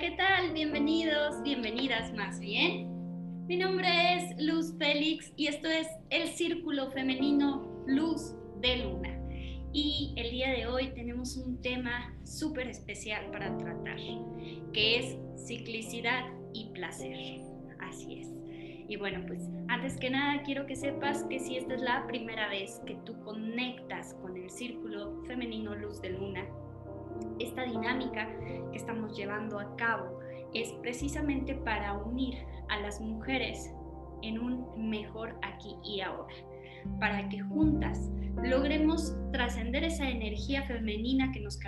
¿qué tal? Bienvenidos, bienvenidas más bien. Mi nombre es Luz Félix y esto es el Círculo Femenino Luz de Luna. Y el día de hoy tenemos un tema súper especial para tratar, que es ciclicidad y placer. Así es. Y bueno, pues antes que nada quiero que sepas que si esta es la primera vez que tú conectas con el Círculo Femenino Luz de Luna, esta dinámica que estamos llevando a cabo es precisamente para unir a las mujeres en un mejor aquí y ahora, para que juntas logremos trascender esa energía femenina que nos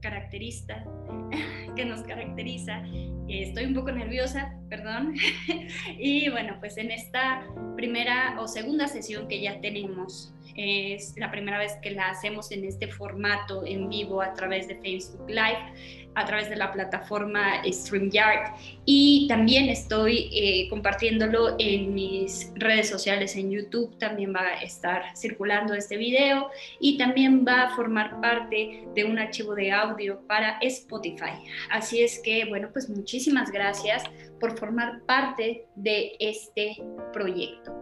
caracteriza, que nos caracteriza. Estoy un poco nerviosa, perdón. y bueno, pues en esta primera o segunda sesión que ya tenemos es la primera vez que la hacemos en este formato en vivo a través de Facebook Live, a través de la plataforma StreamYard y también estoy eh, compartiéndolo en mis redes sociales en YouTube. También va a estar circulando este video y también va a formar parte de un archivo de audio para Spotify. Así es que, bueno, pues muchísimas gracias por formar parte de este proyecto.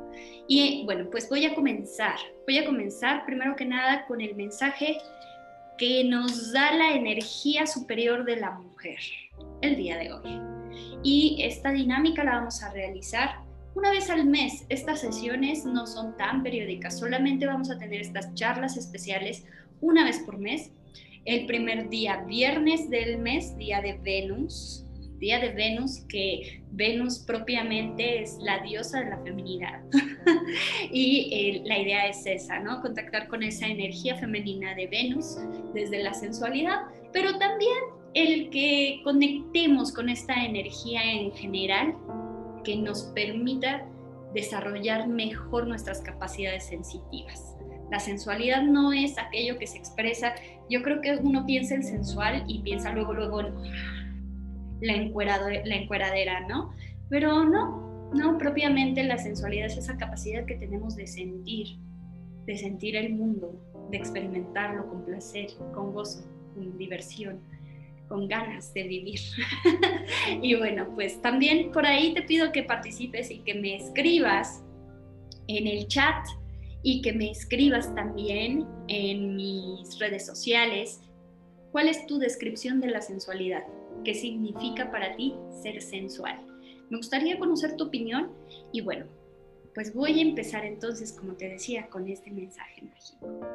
Y bueno, pues voy a comenzar. Voy a comenzar primero que nada con el mensaje que nos da la energía superior de la mujer el día de hoy. Y esta dinámica la vamos a realizar una vez al mes. Estas sesiones no son tan periódicas, solamente vamos a tener estas charlas especiales una vez por mes. El primer día viernes del mes, día de Venus, día de Venus, que Venus propiamente es la diosa de la feminidad. y eh, la idea es esa, ¿no? Contactar con esa energía femenina de Venus desde la sensualidad, pero también el que conectemos con esta energía en general que nos permita desarrollar mejor nuestras capacidades sensitivas. La sensualidad no es aquello que se expresa, yo creo que uno piensa en sensual y piensa luego, luego la, encuerado, la encueradera, ¿no? Pero no, no, propiamente la sensualidad es esa capacidad que tenemos de sentir, de sentir el mundo, de experimentarlo con placer, con gozo, con diversión, con ganas de vivir. y bueno, pues también por ahí te pido que participes y que me escribas en el chat y que me escribas también en mis redes sociales cuál es tu descripción de la sensualidad, qué significa para ti ser sensual. Me gustaría conocer tu opinión y bueno, pues voy a empezar entonces, como te decía, con este mensaje mágico.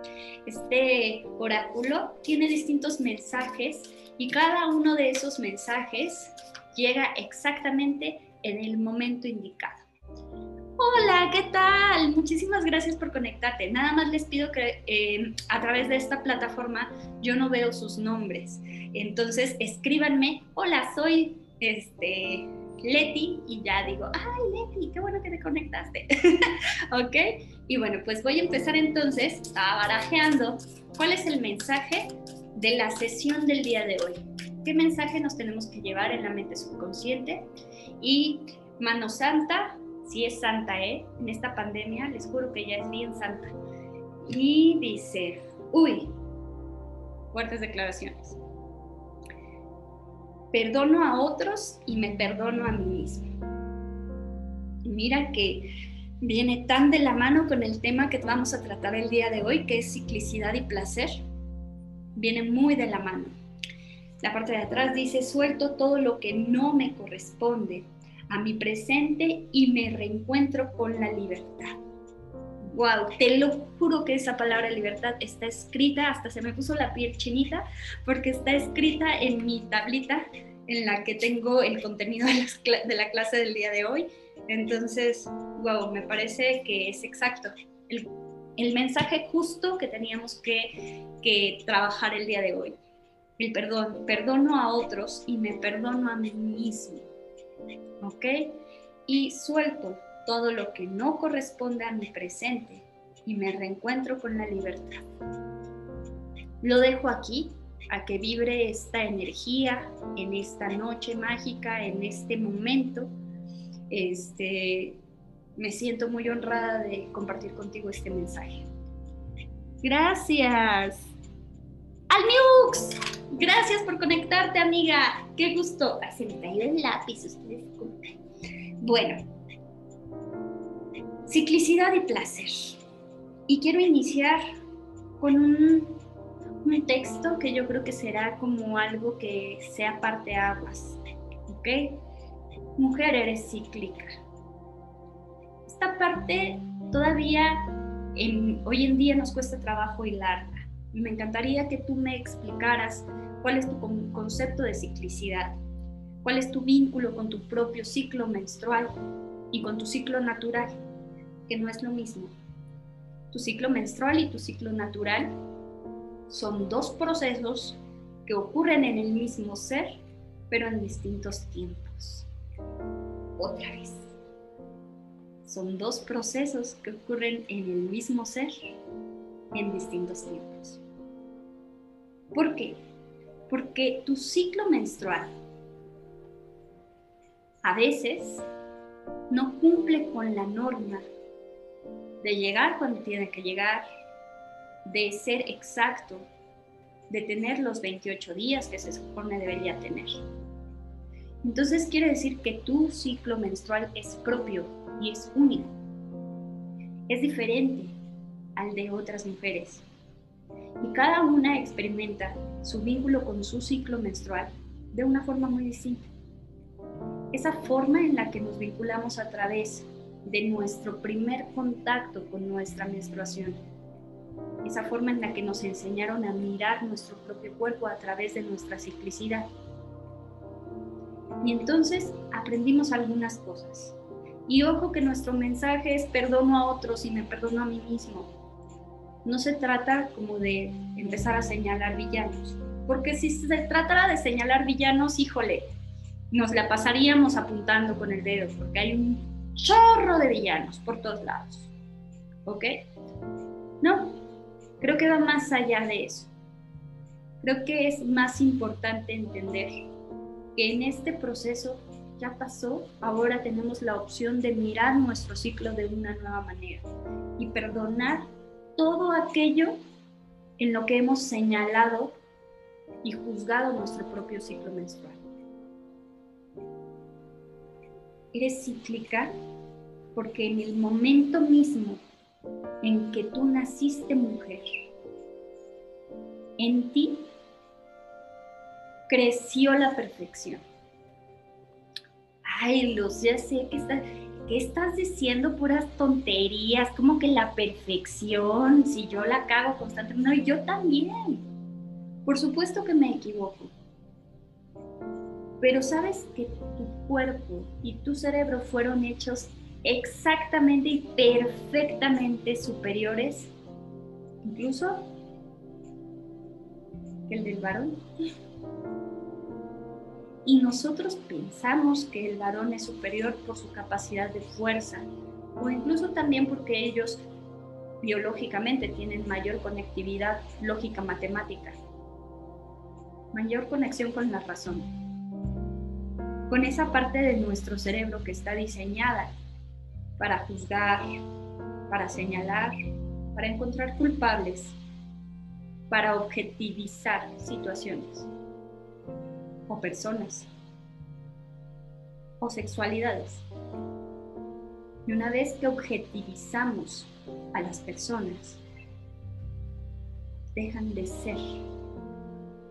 Este oráculo tiene distintos mensajes y cada uno de esos mensajes llega exactamente en el momento indicado. Hola, ¿qué tal? Muchísimas gracias por conectarte. Nada más les pido que eh, a través de esta plataforma yo no veo sus nombres. Entonces escríbanme, hola, soy este, Leti y ya digo, ay Leti, qué bueno que te conectaste. ¿Ok? Y bueno, pues voy a empezar entonces a barajeando cuál es el mensaje de la sesión del día de hoy. ¿Qué mensaje nos tenemos que llevar en la mente subconsciente? Y mano santa, si es santa, ¿eh? En esta pandemia les juro que ya es bien santa. Y dice, uy, fuertes declaraciones perdono a otros y me perdono a mí mismo. Mira que viene tan de la mano con el tema que vamos a tratar el día de hoy, que es ciclicidad y placer. Viene muy de la mano. La parte de atrás dice, suelto todo lo que no me corresponde a mi presente y me reencuentro con la libertad. Wow, te lo juro que esa palabra libertad está escrita, hasta se me puso la piel chinita, porque está escrita en mi tablita en la que tengo el contenido de la, clase del día de hoy. Entonces, wow, me parece que es exacto. El, mensaje justo que teníamos que, que trabajar el día de hoy. El perdón. Perdono a otros y me perdono a mí mismo. ¿Ok? Y suelto todo lo que no corresponde a mi presente y me reencuentro con la libertad. Lo dejo aquí a que vibre esta energía en esta noche mágica, en este momento. Este, me siento muy honrada de compartir contigo este mensaje. Gracias. Almiux, Gracias por conectarte, amiga. Qué gusto. Ay, se me cayó el lápiz, ustedes Bueno, ciclicidad y placer. Y quiero iniciar con un, un texto que yo creo que será como algo que sea parte aguas. ¿Ok? Mujer, eres cíclica. Esta parte todavía hoy en día nos cuesta trabajo hilarla. Me encantaría que tú me explicaras cuál es tu concepto de ciclicidad, cuál es tu vínculo con tu propio ciclo menstrual y con tu ciclo natural, que no es lo mismo. Tu ciclo menstrual y tu ciclo natural son dos procesos que ocurren en el mismo ser, pero en distintos tiempos. Otra vez. Son dos procesos que ocurren en el mismo ser en distintos tiempos. ¿Por qué? Porque tu ciclo menstrual a veces no cumple con la norma de llegar cuando tiene que llegar, de ser exacto, de tener los 28 días que se supone debería tener. Entonces quiere decir que tu ciclo menstrual es propio y es único. Es diferente al de otras mujeres y cada una experimenta su vínculo con su ciclo menstrual de una forma muy distinta. Esa forma en la que nos vinculamos a través de nuestro primer contacto con nuestra menstruación, esa forma en la que nos enseñaron a mirar nuestro propio cuerpo a través de nuestra ciclicidad. Y entonces aprendimos algunas cosas. Y ojo que nuestro mensaje es perdono a otros y me perdono a mí mismo no se trata como de empezar a señalar villanos, porque si se tratara de señalar villanos, híjole, nos la pasaríamos apuntando con el dedo, porque hay un chorro de villanos por todos lados. ¿Ok? No, creo que va más allá de eso. Creo que es más importante entender que en este proceso ya pasó, ahora tenemos la opción de mirar nuestro ciclo de una nueva manera y perdonar todo aquello en lo que hemos señalado y juzgado nuestro propio ciclo menstrual. Eres cíclica porque en el momento mismo en que tú naciste mujer, en ti creció la perfección. Ay, Luz, ya sé que está, qué estás diciendo puras tonterías? Como que la perfección, si yo la cago constantemente, no, yo también. Por supuesto que me equivoco. Pero sabes que tu cuerpo y tu cerebro fueron hechos exactamente y perfectamente superiores, incluso que el del varón y nosotros pensamos que el varón es superior por su capacidad de fuerza o incluso también porque ellos biológicamente tienen mayor conectividad lógica matemática, mayor conexión con la razón, con esa parte de nuestro cerebro que está diseñada para juzgar, para señalar, para encontrar culpables, para objetivizar situaciones o personas o sexualidades. Y una vez que objetivizamos a las personas, dejan de ser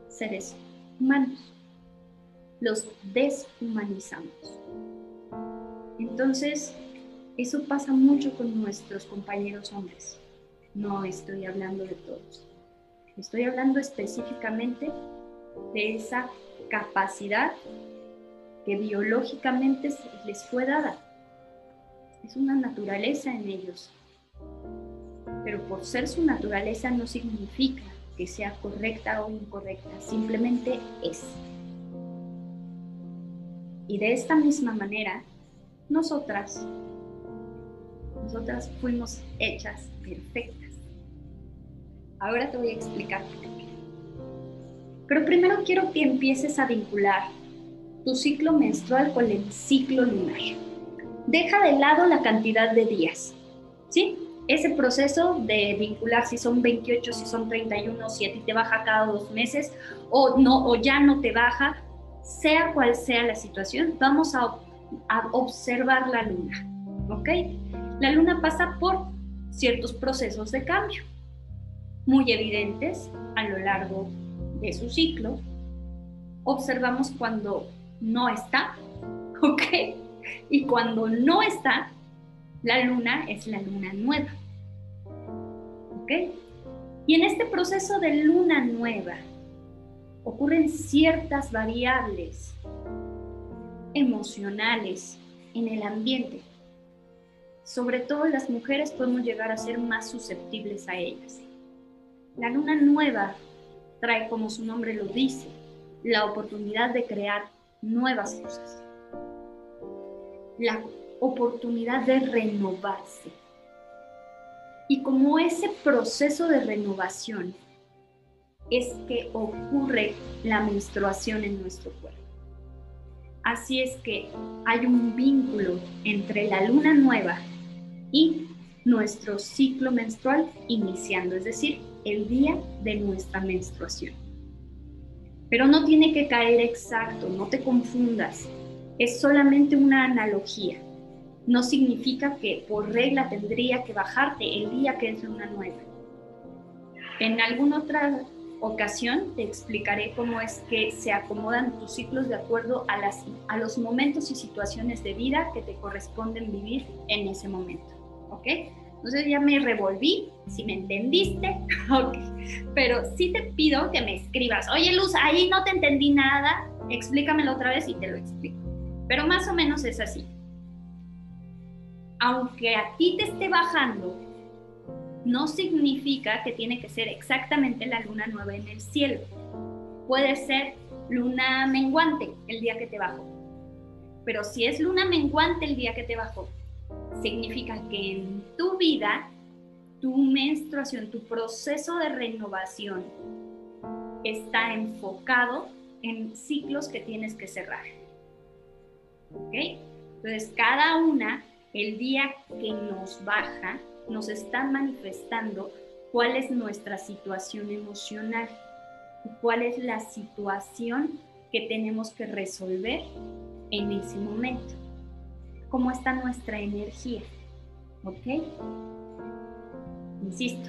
seres humanos. Los deshumanizamos. Entonces, eso pasa mucho con nuestros compañeros hombres. No estoy hablando de todos. Estoy hablando específicamente de esa capacidad que biológicamente les fue dada. Es una naturaleza en ellos. Pero por ser su naturaleza no significa que sea correcta o incorrecta, simplemente es. Y de esta misma manera, nosotras, nosotras fuimos hechas perfectas. Ahora te voy a explicar pero primero quiero que empieces a vincular tu ciclo menstrual con el ciclo lunar. Deja de lado la cantidad de días, ¿sí? ese proceso de vincular si son 28, si son 31, si a ti te baja cada dos meses o, no, o ya no te baja, sea cual sea la situación, vamos a, a observar la luna. ¿Ok? La luna pasa por ciertos procesos de cambio muy evidentes a lo largo de su ciclo. Observamos cuando no está, ¿ok? Y cuando no está, la luna es la luna nueva. ¿Ok? Y en este proceso de luna nueva ocurren ciertas variables emocionales en el ambiente. Sobre todo las mujeres podemos llegar a ser más susceptibles a ellas. La luna nueva trae, como su nombre lo dice, la oportunidad de crear nuevas cosas. La oportunidad de renovarse. Y como ese proceso de renovación es que ocurre la menstruación en nuestro cuerpo. Así es que hay un vínculo entre la luna nueva y nuestro ciclo menstrual iniciando, es decir, el día de nuestra menstruación. Pero no tiene que caer exacto, no te confundas, es solamente una analogía no significa que por regla tendría que bajarte el día que es luna nueva. En alguna otra ocasión te explicaré cómo es que se acomodan tus ciclos de acuerdo a, las, a los momentos y situaciones de vida que te corresponden vivir en ese momento. ¿Ok? Entonces ya me revolví, si me entendiste, ok. Pero sí te pido que me escribas, oye Luz, ahí no te entendí nada, explícamelo otra vez y te lo explico. Pero más o menos es así aunque a ti te esté bajando, no significa que tiene que ser exactamente la luna nueva en el cielo. Puede ser luna menguante el día que te bajó. Pero si es luna menguante el día que te bajó, significa que en tu vida, tu menstruación, tu proceso de renovación está enfocado en ciclos que tienes que cerrar. ¿Ok? Entonces, cada una el día que nos baja, nos está manifestando cuál es nuestra situación emocional y cuál es la situación que tenemos que resolver en ese momento. Cómo está nuestra energía. ¿Ok? Insisto,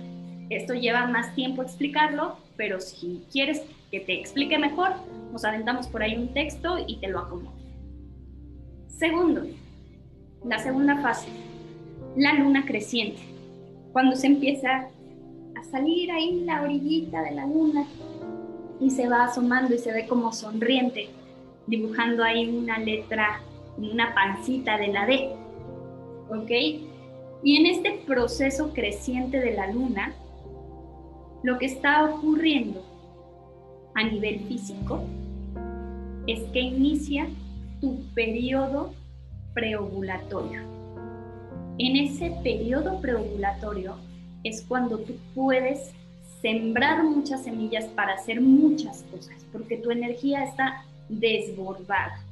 esto lleva más tiempo explicarlo, pero si quieres que te explique mejor, nos aventamos por ahí un texto y te lo acomodo. Segundo, la segunda fase, la luna creciente, cuando se empieza a salir ahí la orillita de la luna y se va asomando y se ve como sonriente, dibujando ahí una letra, una pancita de la D. ¿Ok? Y en este proceso creciente de la luna, lo que está ocurriendo a nivel físico es que inicia tu periodo preovulatorio. En ese periodo preovulatorio es cuando tú puedes sembrar muchas semillas para hacer muchas cosas, porque tu energía está desbordada.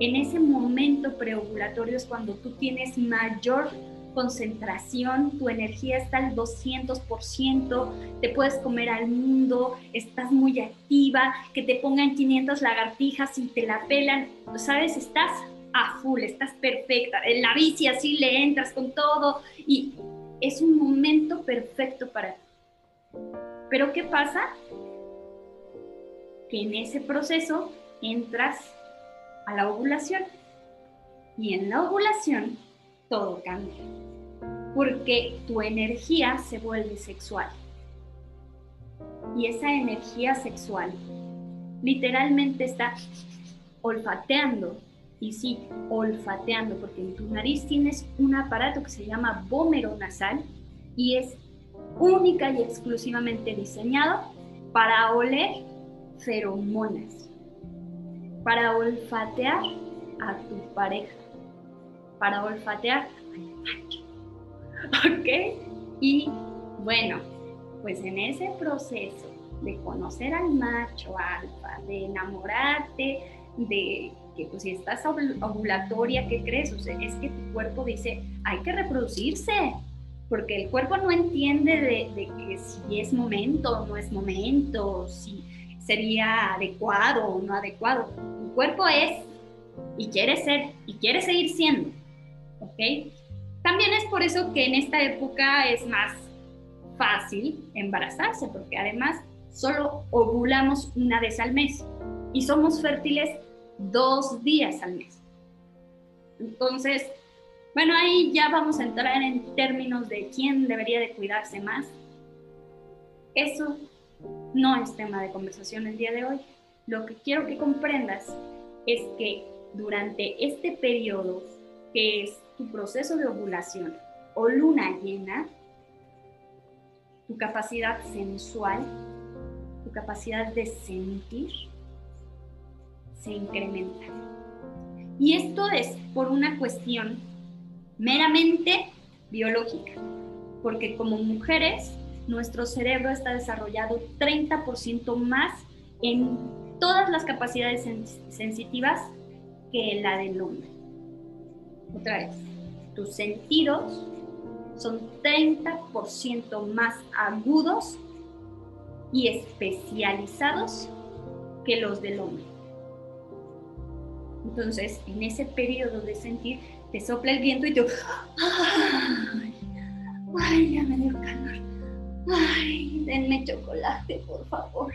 En ese momento preovulatorio es cuando tú tienes mayor concentración, tu energía está al 200%, te puedes comer al mundo, estás muy activa, que te pongan 500 lagartijas y te la pelan, ¿sabes? Estás a full, estás perfecta. En la bici así le entras con todo y es un momento perfecto para ti. Pero ¿qué pasa? Que en ese proceso entras a la ovulación y en la ovulación todo cambia porque tu energía se vuelve sexual. Y esa energía sexual literalmente está olfateando y sí, olfateando, porque en tu nariz tienes un aparato que se llama bómero nasal y es única y exclusivamente diseñado para oler feromonas, para olfatear a tu pareja, para olfatear al macho. ¿Ok? Y bueno, pues en ese proceso de conocer al macho alfa, de enamorarte, de que pues si estás ovulatoria, ¿qué crees? O sea, es que tu cuerpo dice, hay que reproducirse, porque el cuerpo no entiende de, de, que si es momento o no es momento, si sería adecuado o no adecuado. El cuerpo es y quiere ser y quiere seguir siendo, ¿ok? También es por eso que en esta época es más fácil embarazarse, porque además solo ovulamos una vez al mes y somos fértiles dos días al mes. Entonces, bueno, ahí ya vamos a entrar en términos de quién debería de cuidarse más. Eso no es tema de conversación el día de hoy. Lo que quiero que comprendas es que durante este periodo, que es tu proceso de ovulación o luna llena, tu capacidad sensual, tu capacidad de sentir, se incrementa. Y esto es por una cuestión meramente biológica, porque como mujeres nuestro cerebro está desarrollado 30% más en todas las capacidades sensitivas que la del hombre. Otra vez, tus sentidos son 30% más agudos y especializados que los del hombre. Entonces, en ese periodo de sentir, te sopla el viento y tú, ay, ay, ya me dio calor, ay, denme chocolate, por favor.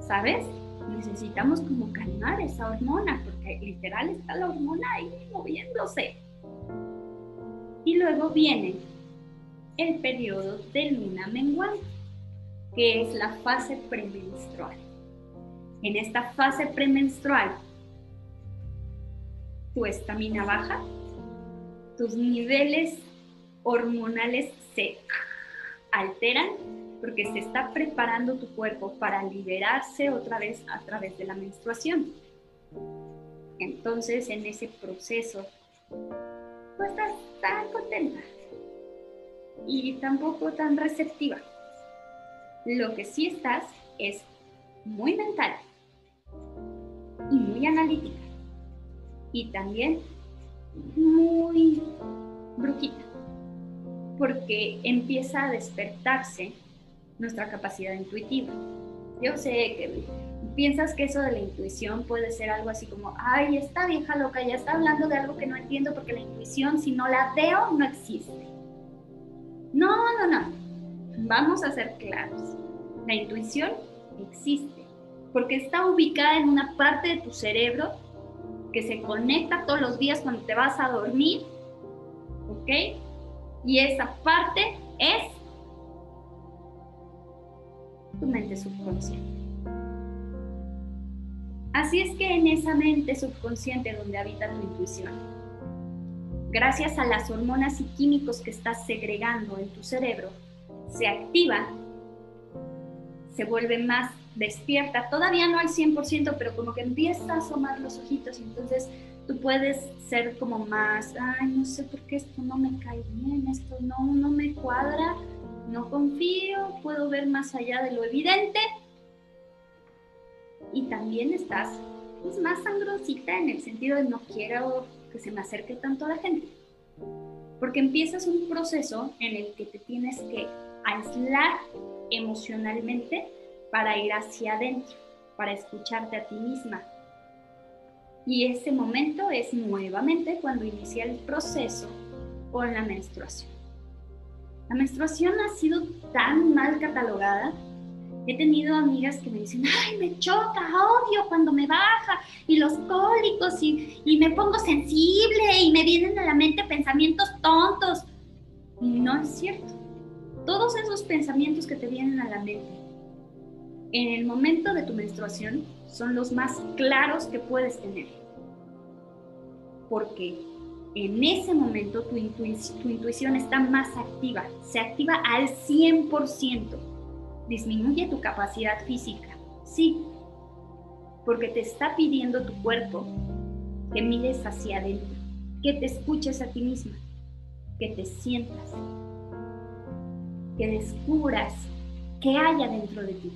¿Sabes? Necesitamos como calmar esa hormona, porque literal está la hormona ahí moviéndose. Y luego viene el periodo de luna menguante, que es la fase premenstrual. En esta fase premenstrual, tu estamina baja, tus niveles hormonales se alteran porque se está preparando tu cuerpo para liberarse otra vez a través de la menstruación. Entonces, en ese proceso, pues estás tan contenta y tampoco tan receptiva. Lo que sí estás es muy mental y muy analítica y también muy brujita, porque empieza a despertarse nuestra capacidad intuitiva. Yo sé que piensas que eso de la intuición puede ser algo así como, ay, esta vieja loca ya está hablando de algo que no entiendo porque la intuición, si no la veo, no existe. No, no, no. Vamos a ser claros. La intuición existe porque está ubicada en una parte de tu cerebro que se conecta todos los días cuando te vas a dormir, ¿ok? Y esa parte es tu mente subconsciente. Así es que en esa mente subconsciente donde habita tu intuición, gracias a las hormonas y químicos que estás segregando en tu cerebro, se activa, se vuelve más despierta, todavía no al 100%, pero como que empieza a asomar los ojitos entonces tú puedes ser como más, ay, no sé por qué esto no me cae bien, esto no, no me cuadra, no confío, puedo ver más allá de lo evidente. Y también estás pues, más sangrosita en el sentido de no quiero que se me acerque tanto a la gente. Porque empiezas un proceso en el que te tienes que aislar emocionalmente para ir hacia adentro, para escucharte a ti misma. Y ese momento es nuevamente cuando inicia el proceso con la menstruación. La menstruación ha sido tan mal catalogada. He tenido amigas que me dicen, ay, me choca, odio cuando me baja y los cólicos y, y me pongo sensible y me vienen a la mente pensamientos tontos. Y no es cierto. Todos esos pensamientos que te vienen a la mente en el momento de tu menstruación son los más claros que puedes tener. Porque en ese momento tu, intuición está más activa, se activa al 100%. Disminuye tu capacidad física, sí, porque te está pidiendo tu cuerpo que mires hacia adentro, que te escuches a ti misma, que te sientas, que descubras qué hay adentro de ti.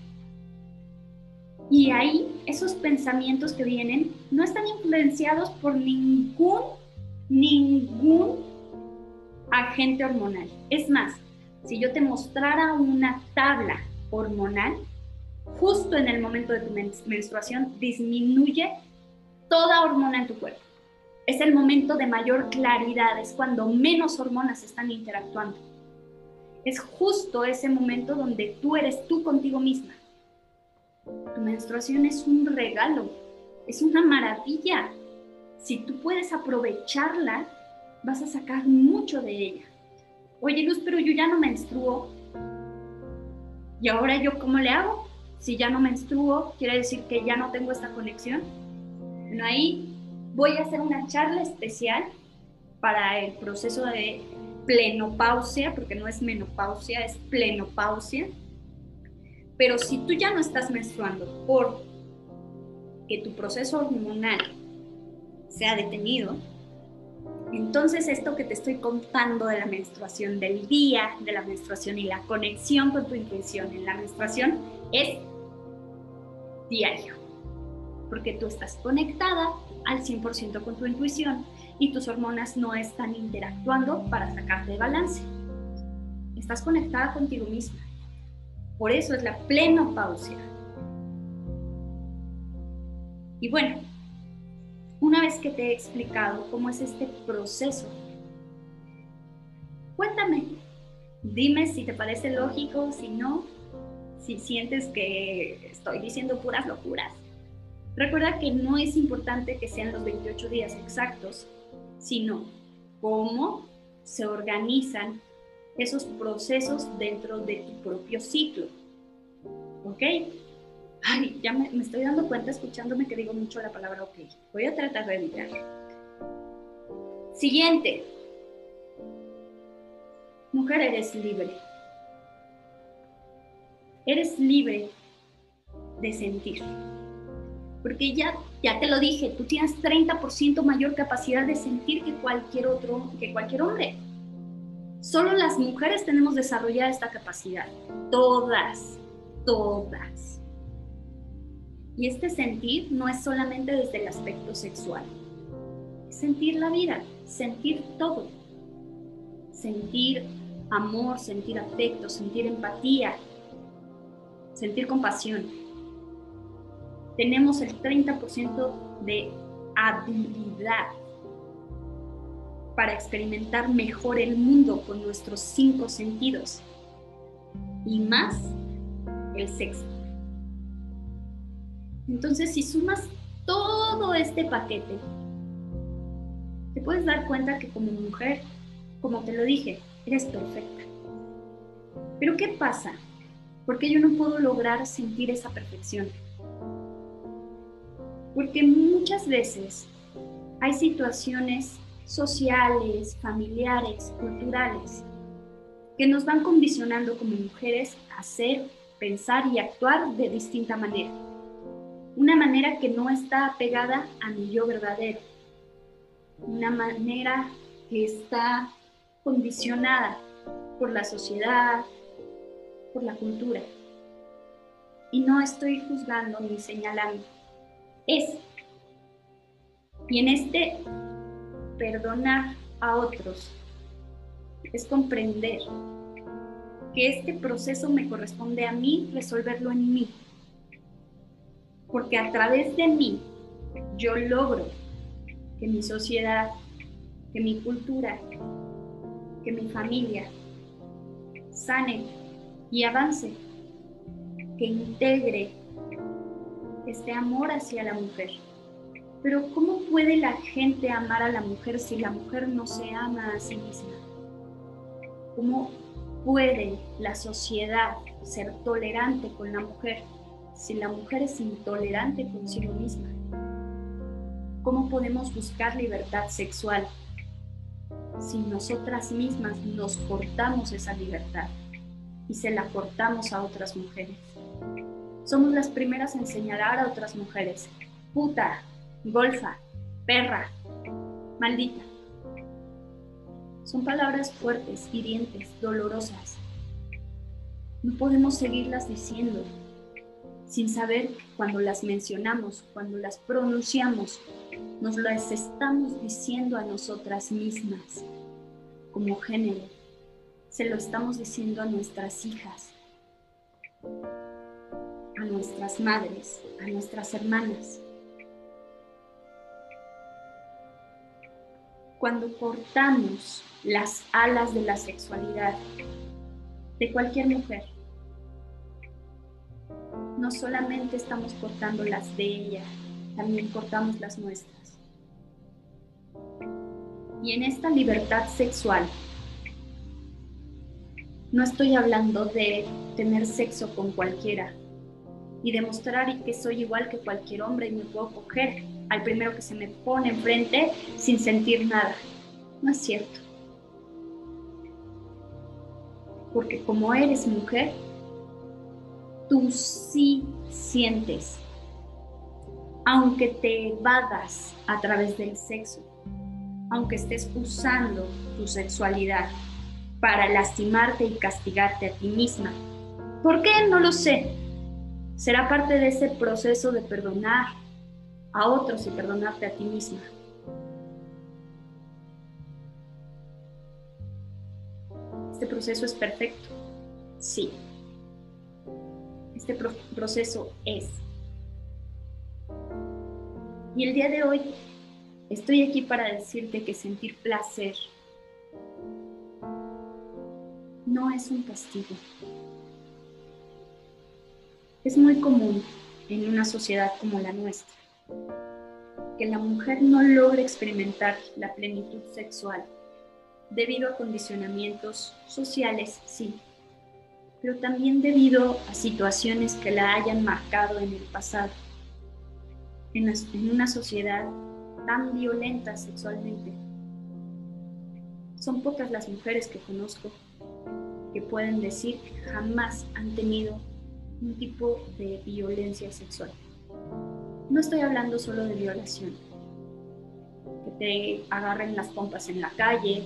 Y ahí esos pensamientos que vienen no están influenciados por ningún ningún agente hormonal. Es más, si yo te mostrara una tabla hormonal, justo en el momento de tu menstruación disminuye toda hormona en tu cuerpo. Es el momento de mayor claridad, es cuando menos hormonas están interactuando. Es justo ese momento donde tú eres tú contigo misma. Tu menstruación es un regalo, es una maravilla. Si tú puedes aprovecharla, vas a sacar mucho de ella. Oye, Luz, pero yo ya no menstruo. ¿Y ahora yo cómo le hago? Si ya no menstruo, quiere decir que ya no tengo esta conexión. Bueno, ahí voy a hacer una charla especial para el proceso de plenopausia, porque no es menopausia, es plenopausia. Pero si tú ya no estás menstruando por que tu proceso hormonal se ha detenido, entonces esto que te estoy contando de la menstruación, del día de la menstruación y la conexión con tu intuición en la menstruación es diario, porque tú estás conectada al 100% con tu intuición y tus hormonas no están interactuando para sacarte de balance. Estás conectada contigo misma. Por eso es la plenopausia. Y bueno, una vez que te he explicado cómo es este proceso, cuéntame, dime si te parece lógico, si no, si sientes que estoy diciendo puras locuras. Recuerda que no es importante que sean los 28 días exactos, sino cómo se organizan esos procesos dentro de tu propio ciclo. ¿Ok? Ay, ya me, estoy dando cuenta escuchándome que digo mucho la palabra ok. Voy a tratar de evitar. Siguiente. Mujer, eres libre. Eres libre de sentir. Porque ya, ya te lo dije, tú tienes 30% mayor capacidad de sentir que cualquier otro, que cualquier hombre. Solo las mujeres tenemos desarrollada esta capacidad. Todas, todas. Y este sentir no es solamente desde el aspecto sexual. Sentir la vida, sentir todo. Sentir amor, sentir afecto, sentir empatía, sentir compasión. Tenemos el 30% de habilidad para experimentar mejor el mundo con nuestros cinco sentidos y más el sexto. Entonces, si sumas todo este paquete, te puedes dar cuenta que como mujer, como te lo dije, eres perfecta. Pero ¿qué pasa? Porque yo no puedo lograr sentir esa perfección. Porque muchas veces hay situaciones sociales, familiares, culturales, que nos van condicionando como mujeres a ser, pensar y actuar de distinta manera una manera que no está apegada a mi yo verdadero, una manera que está condicionada por la sociedad, por la cultura. Y no estoy juzgando ni señalando, es. Y en este perdonar a otros es comprender que este proceso me corresponde a mí resolverlo en mí porque a través de mí yo logro que mi sociedad, que mi cultura, que mi familia sane y avance, que integre este amor hacia la mujer. Pero ¿cómo puede la gente amar a la mujer si la mujer no se ama a sí misma? ¿Cómo puede la sociedad ser tolerante con la mujer si la mujer es intolerante consigo misma? ¿Cómo podemos buscar libertad sexual si nosotras mismas nos cortamos esa libertad y se la cortamos a otras mujeres? Somos las primeras en señalar a otras mujeres, puta, golfa, perra, maldita. Son palabras fuertes, hirientes, dolorosas. No podemos seguirlas diciendo sin saber cuando las mencionamos, cuando las pronunciamos, nos las estamos diciendo a nosotras mismas como género, se lo estamos diciendo a nuestras hijas, a nuestras madres, a nuestras hermanas. Cuando cortamos las alas de la sexualidad de cualquier mujer, no solamente estamos cortando las de ella, también cortamos las nuestras. Y en esta libertad sexual, no estoy hablando de tener sexo con cualquiera y demostrar que soy igual que cualquier hombre y me puedo coger al primero que se me pone enfrente sin sentir nada. No es cierto. Porque como eres mujer, tú sí sientes, aunque te evadas a través del sexo, aunque estés usando tu sexualidad para lastimarte y castigarte a ti misma. ¿Por qué? No lo sé. Será parte de ese proceso de perdonar a otros y perdonarte a ti misma. Este proceso es perfecto. Sí, este proceso es. Y el día de hoy estoy aquí para decirte que sentir placer no es un castigo. Es muy común en una sociedad como la nuestra que la mujer no logre experimentar la plenitud sexual debido a condicionamientos sociales, sí, pero también debido a situaciones que la hayan marcado en el pasado, en, una sociedad tan violenta sexualmente. Son pocas las mujeres que conozco que pueden decir que jamás han tenido un tipo de violencia sexual. No estoy hablando solo de violación, que te agarren las pompas en la calle,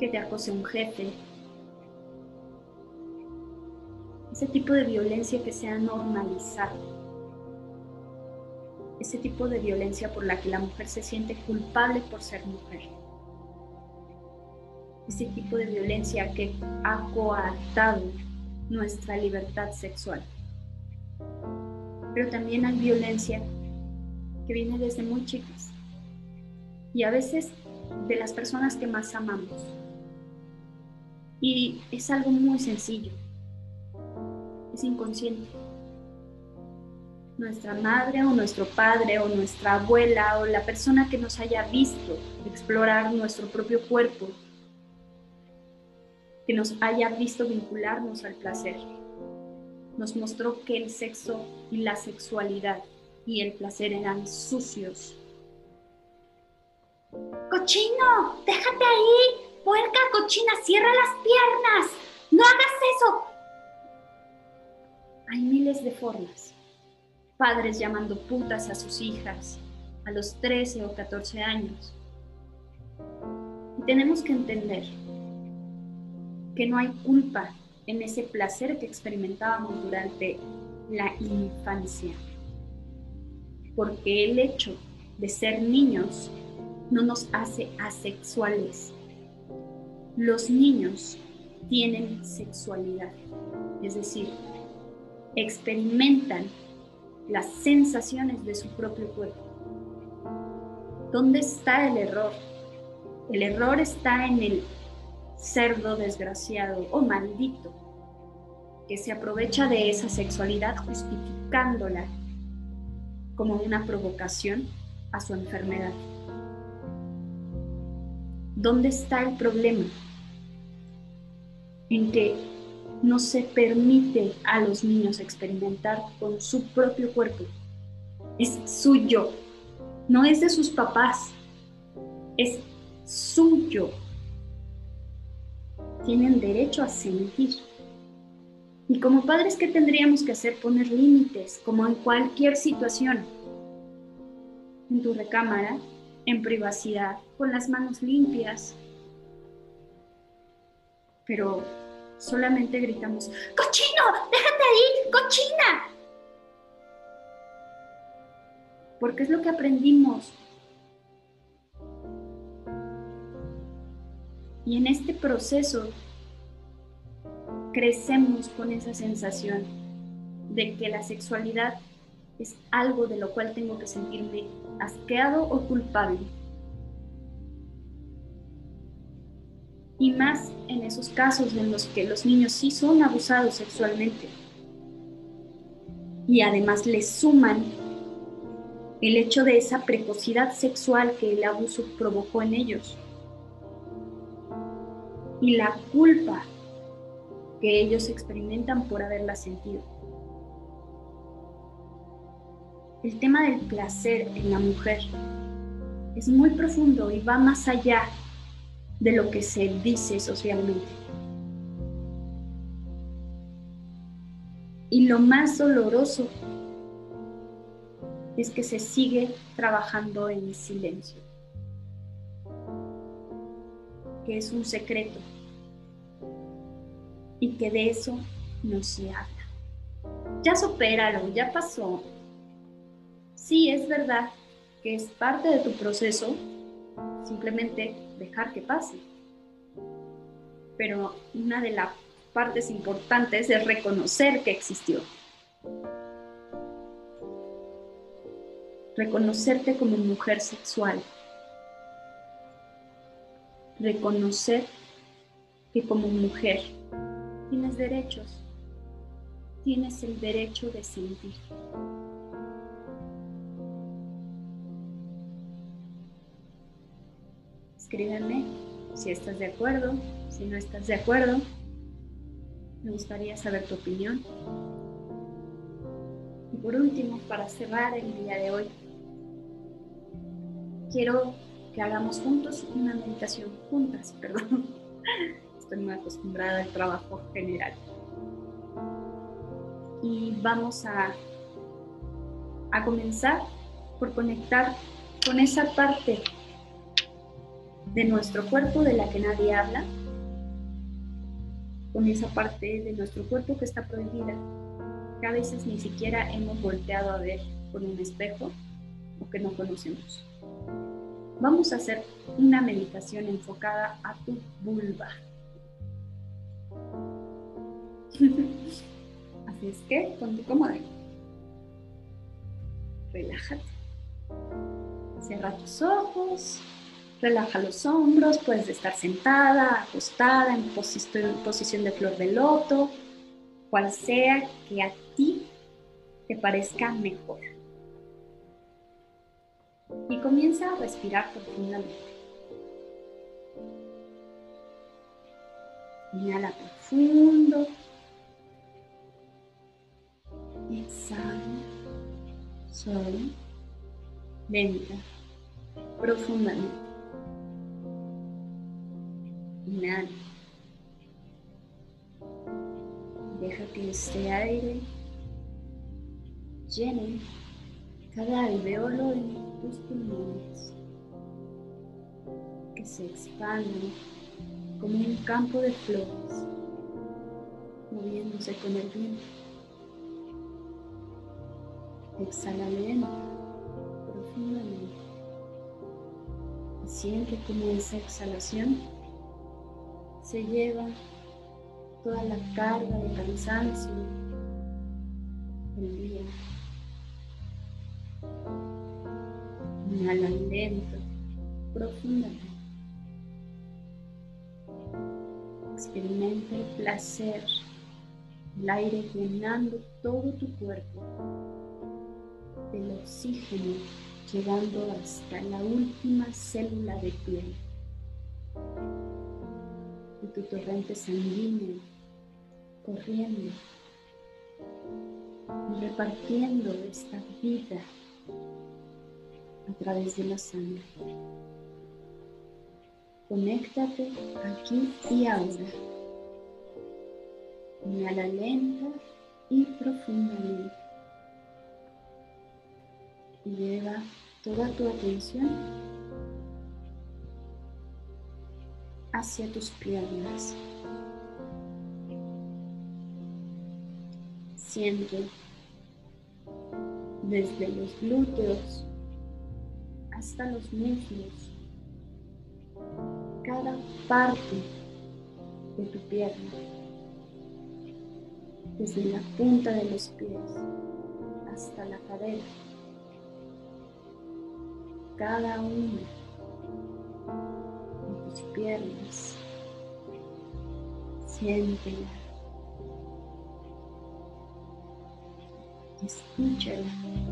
que te acose un jefe, ese tipo de violencia que se ha normalizado, ese tipo de violencia por la que la mujer se siente culpable por ser mujer, ese tipo de violencia que ha coartado nuestra libertad sexual. Pero también hay violencia que viene desde muy chicas y a veces de las personas que más amamos. Y es algo muy sencillo es inconsciente. Nuestra madre o nuestro padre o nuestra abuela o la persona que nos haya visto explorar nuestro propio cuerpo, que nos haya visto vincularnos al placer, nos mostró que el sexo y la sexualidad y el placer eran sucios. Cochino, déjate ahí, puerca cochina, cierra las piernas, no hagas eso, hay miles de formas. Padres llamando putas a sus hijas a los 13 o 14 años. Y tenemos que entender que no hay culpa en ese placer que experimentábamos durante la infancia. Porque el hecho de ser niños no nos hace asexuales. Los niños tienen sexualidad, es decir, experimentan las sensaciones de su propio cuerpo. ¿Dónde está el error? El error está en el cerdo desgraciado o maldito que se aprovecha de esa sexualidad justificándola como una provocación a su enfermedad. ¿Dónde está el problema? En que no se permite a los niños experimentar con su propio cuerpo. Es suyo, no es de sus papás, es suyo. Tienen derecho a sentir. Y como padres, ¿qué tendríamos que hacer? Poner límites, como en cualquier situación. En tu recámara, en privacidad, con las manos limpias. Pero solamente gritamos, ¡Cochino! ¡Déjate ahí! ¡Cochina! Porque es lo que aprendimos. Y en este proceso crecemos con esa sensación de que la sexualidad es algo de lo cual tengo que sentirme asqueado o culpable. Y más en esos casos en los que los niños sí son abusados sexualmente. Y además les suman el hecho de esa precocidad sexual que el abuso provocó en ellos. Y la culpa que ellos experimentan por haberla sentido. El tema del placer en la mujer es muy profundo y va más allá de lo que se dice socialmente. Y lo más doloroso es que se sigue trabajando en silencio, que es un secreto y que de eso no se habla. Ya supéralo, ya pasó. Sí, es verdad que es parte de tu proceso simplemente dejar que pase. Pero una de las partes importantes es reconocer que existió. Reconocerte como mujer sexual. Reconocer que como mujer tienes derechos. Tienes el derecho de sentir. Escríbeme si estás de acuerdo, si no estás de acuerdo. Me gustaría saber tu opinión. Y por último, para cerrar el día de hoy, quiero que hagamos juntos una meditación juntas, perdón. Estoy muy acostumbrada al trabajo general. Y vamos a, a comenzar por conectar con esa parte de nuestro cuerpo de la que nadie habla, con esa parte de nuestro cuerpo que está prohibida, que a veces ni siquiera hemos volteado a ver con un espejo o que no conocemos. Vamos a hacer una meditación enfocada a tu vulva. Así es que ponte cómoda. Relájate. Cierra tus ojos. Relaja los hombros, puedes estar sentada, acostada, en posición de flor de loto, cual sea que a ti te parezca mejor. Y comienza a respirar profundamente. Inhala profundo. Exhala. Suave. Lenta. Profundamente. Inhala. Deja que este aire llene cada alveolo tus pulmones, que se expande como un campo de flores, moviéndose con el viento. Exhala lento, profundamente. siente como esa exhalación se lleva toda la carga de cansancio Inhala lento, profundamente. Experimenta el placer, el aire llenando todo tu cuerpo, el oxígeno llegando hasta la última célula de piel tu torrente sanguíneo corriendo y repartiendo esta vida a través de la sangre. Conéctate aquí y ahora. Inhala lenta y profundamente. Y lleva toda tu atención hacia tus piernas. Siente desde los glúteos hasta los muslos. Cada parte de tu pierna, desde la punta de los pies hasta la cadera, cada una de tus piernas, siéntela, escúchala.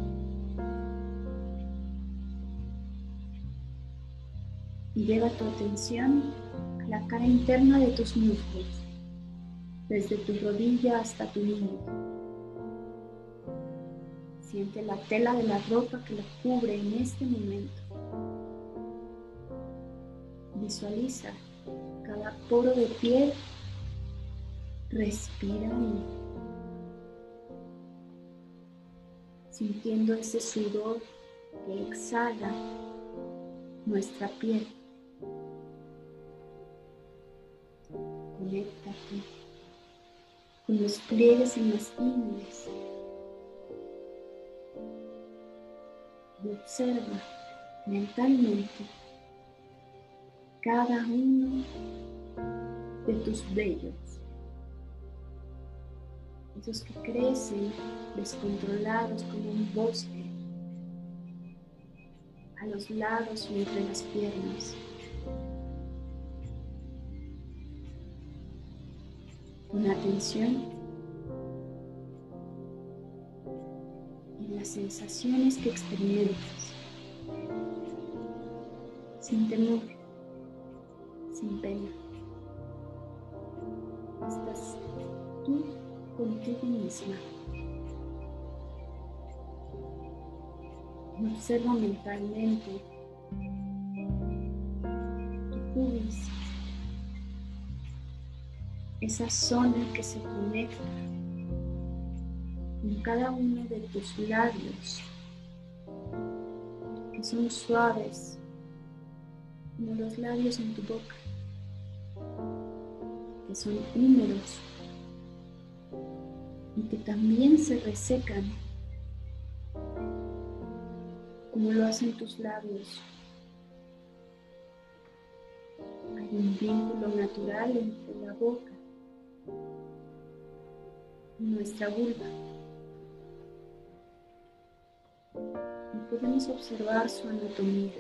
Y lleva tu atención a la cara interna de tus muslos, desde tu rodilla hasta tu muslo. Siente la tela de la ropa que la cubre en este momento. Visualiza cada poro de piel. Respira y sintiendo ese sudor que exhala nuestra piel. Conéctate con los pliegues en las ingles y observa mentalmente cada uno de tus vellos, esos que crecen descontrolados como un bosque a los lados y entre las piernas. Con atención en las sensaciones que experimentas, sin temor, sin pena. Estás tú contigo misma. Observa mentalmente esa zona que se conecta con cada uno de tus labios, que son suaves como los labios en tu boca, que son húmedos y que también se resecan como lo hacen tus labios. Hay un vínculo natural entre la boca nuestra vulva. Y podemos observar su anatomía.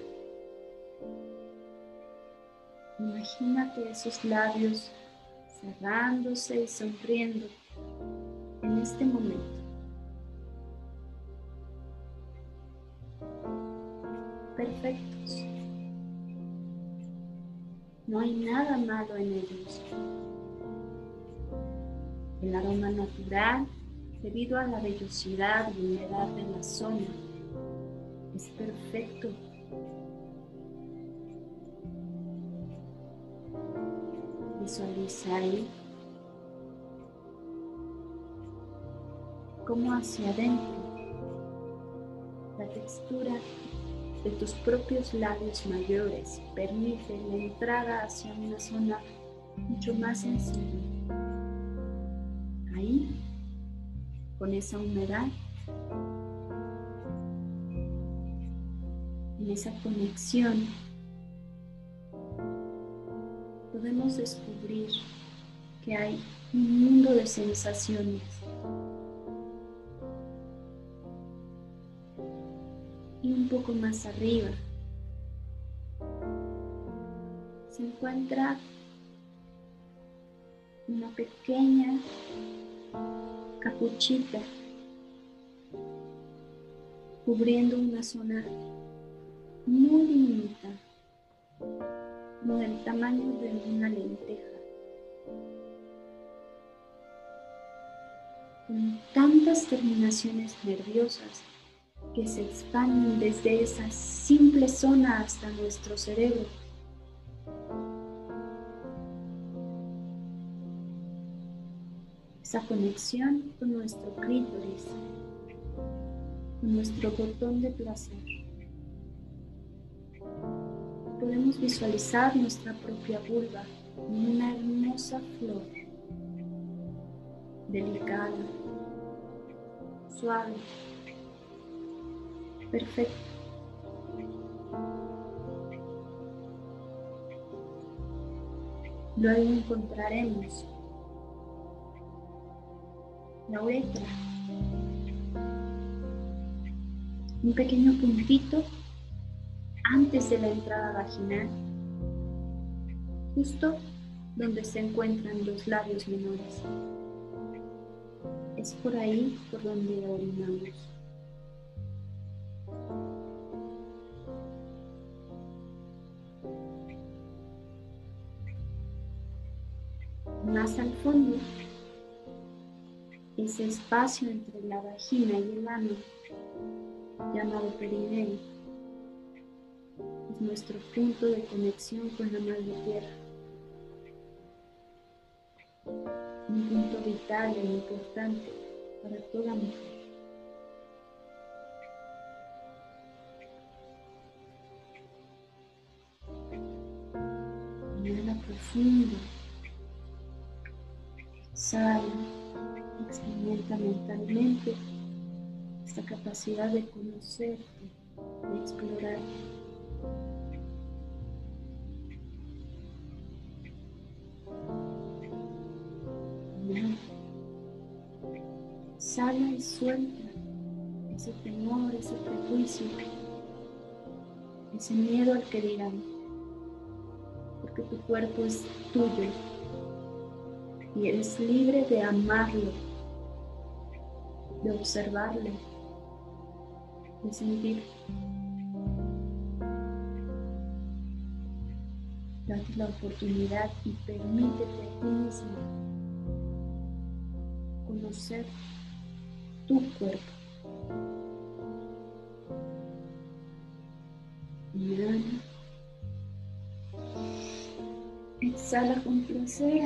Imagínate esos labios cerrándose y sonriendo en este momento. Perfectos. No hay nada malo en ellos. El aroma natural, debido a la vellosidad y humedad de la zona, es perfecto. Visualiza ahí como hacia adentro la textura de tus propios labios mayores permite la entrada hacia una zona mucho más sensible. Con esa humedad, en esa conexión, podemos descubrir que hay un mundo de sensaciones. Y un poco más arriba se encuentra una pequeña capuchita cubriendo una zona muy diminuta, como del tamaño de una lenteja. Con tantas terminaciones nerviosas que se expanden desde esa simple zona hasta nuestro cerebro. Conexión con nuestro clítoris, con nuestro botón de placer. Podemos visualizar nuestra propia vulva en una hermosa flor, delicada, suave, perfecto. Luego encontraremos uretra, un pequeño puntito antes de la entrada vaginal, justo donde se encuentran los labios menores. Es por ahí por donde orinamos. Ese espacio entre la vagina y el ano, llamado perineum, es nuestro punto de conexión con la madre tierra. Un punto vital e importante para toda mujer. Inhala profundo. Exhala. Experimenta mentalmente esta capacidad de conocerte, de explorar. Sala y suelta ese temor, ese prejuicio, ese miedo al que dirán, porque tu cuerpo es tuyo y eres libre de amarlo, de observarlo, de sentir. Date la oportunidad y permítete a ti mismo conocer tu cuerpo. Inhala. Exhala con placer.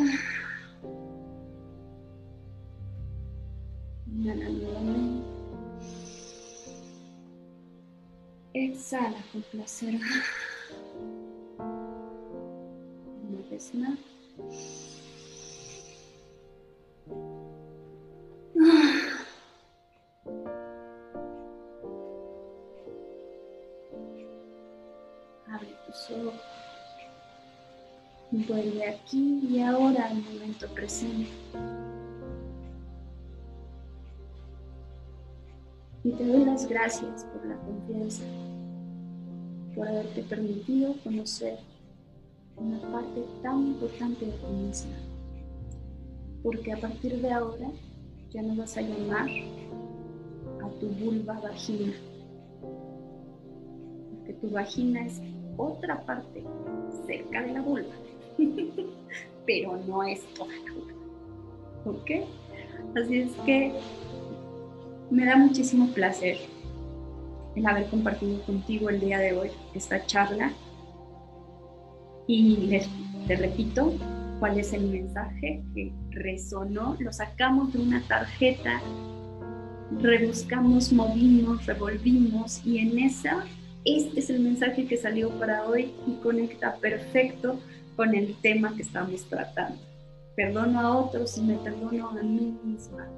Exhala con placer. Una vez más. Abre tus ojos. Vuelve aquí y ahora al momento presente. Y te doy las gracias por la confianza, por haberte permitido conocer una parte tan importante de ti misma. Porque a partir de ahora ya no vas a llamar a tu vulva vagina. Porque tu vagina es otra parte cerca de la vulva. Pero no es toda la vulva. ¿Ok? Así es que me da muchísimo placer el haber compartido contigo el día de hoy esta charla. Y les, te repito cuál es el mensaje que resonó. Lo sacamos de una tarjeta, rebuscamos, movimos, revolvimos y en esa, este es el mensaje que salió para hoy y conecta perfecto con el tema que estamos tratando. Perdono a otros y me perdono a mí misma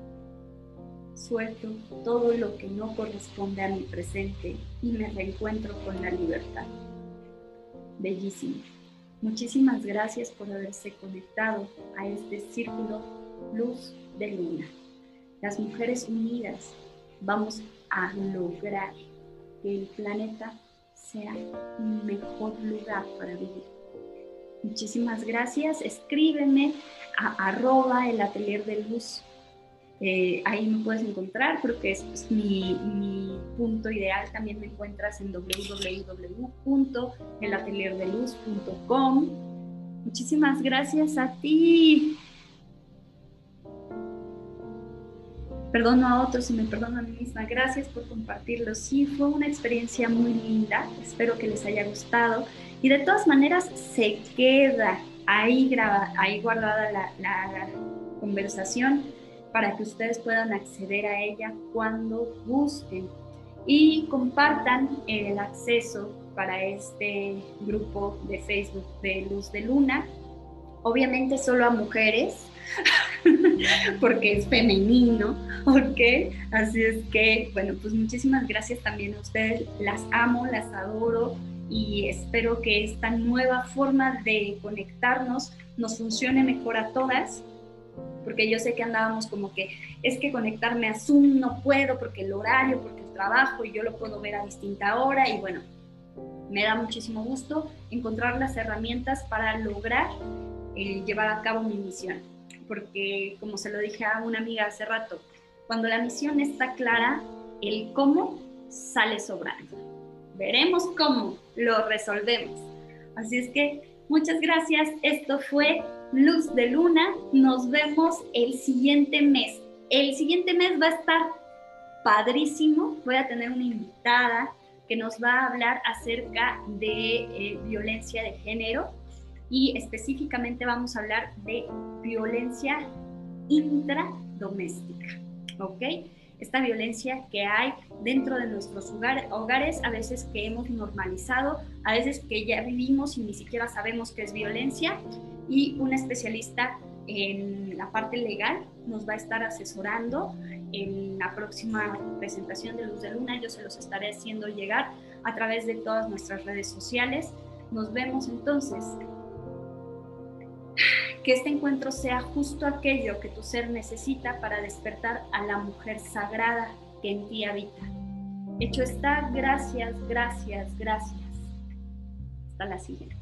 suelto todo lo que no corresponde a mi presente y me reencuentro con la libertad. Bellísimo. Muchísimas gracias por haberse conectado a este círculo luz de luna. Las mujeres unidas vamos a lograr que el planeta sea un mejor lugar para vivir. Muchísimas gracias. Escríbeme a arroba el atelier de luz eh, ahí me puedes encontrar, creo que es pues, mi, mi, punto ideal. También me encuentras en www.elatelierdeluz.com. Muchísimas gracias a ti. Perdono a otros y me perdono a mí misma. Gracias por compartirlo. Sí, fue una experiencia muy linda. Espero que les haya gustado. Y de todas maneras, se queda ahí, grabada, ahí guardada la, la conversación para que ustedes puedan acceder a ella cuando gusten y compartan el acceso para este grupo de Facebook de Luz de Luna. Obviamente solo a mujeres, porque es femenino, ¿ok? Así es que, bueno, pues muchísimas gracias también a ustedes, las amo, las adoro y espero que esta nueva forma de conectarnos nos funcione mejor a todas, porque yo sé que andábamos como que es que conectarme a Zoom no puedo porque el horario, porque el trabajo y yo lo puedo ver a distinta hora y bueno, me da muchísimo gusto encontrar las herramientas para lograr eh, llevar a cabo mi misión, porque como se lo dije a una amiga hace rato, cuando la misión está clara, el cómo sale sobrando. Veremos cómo lo resolvemos. Así es que muchas gracias. Esto fue Luz de Luna. Nos vemos el siguiente mes. El siguiente mes va a estar padrísimo. Voy a tener una invitada que nos va a hablar acerca de eh, violencia de género y específicamente vamos a hablar de violencia intradoméstica. ¿ok? Esta violencia que hay dentro de nuestros hogares, a veces que hemos normalizado, a veces que ya vivimos y ni siquiera sabemos que es violencia, y un especialista en la parte legal nos va a estar asesorando en la próxima presentación de Luz de Luna. Yo se los estaré haciendo llegar a través de todas nuestras redes sociales. Nos vemos entonces que este encuentro sea justo aquello que tu ser necesita para despertar a la mujer sagrada que en ti habita. Hecho está, gracias, gracias, gracias. Hasta la siguiente.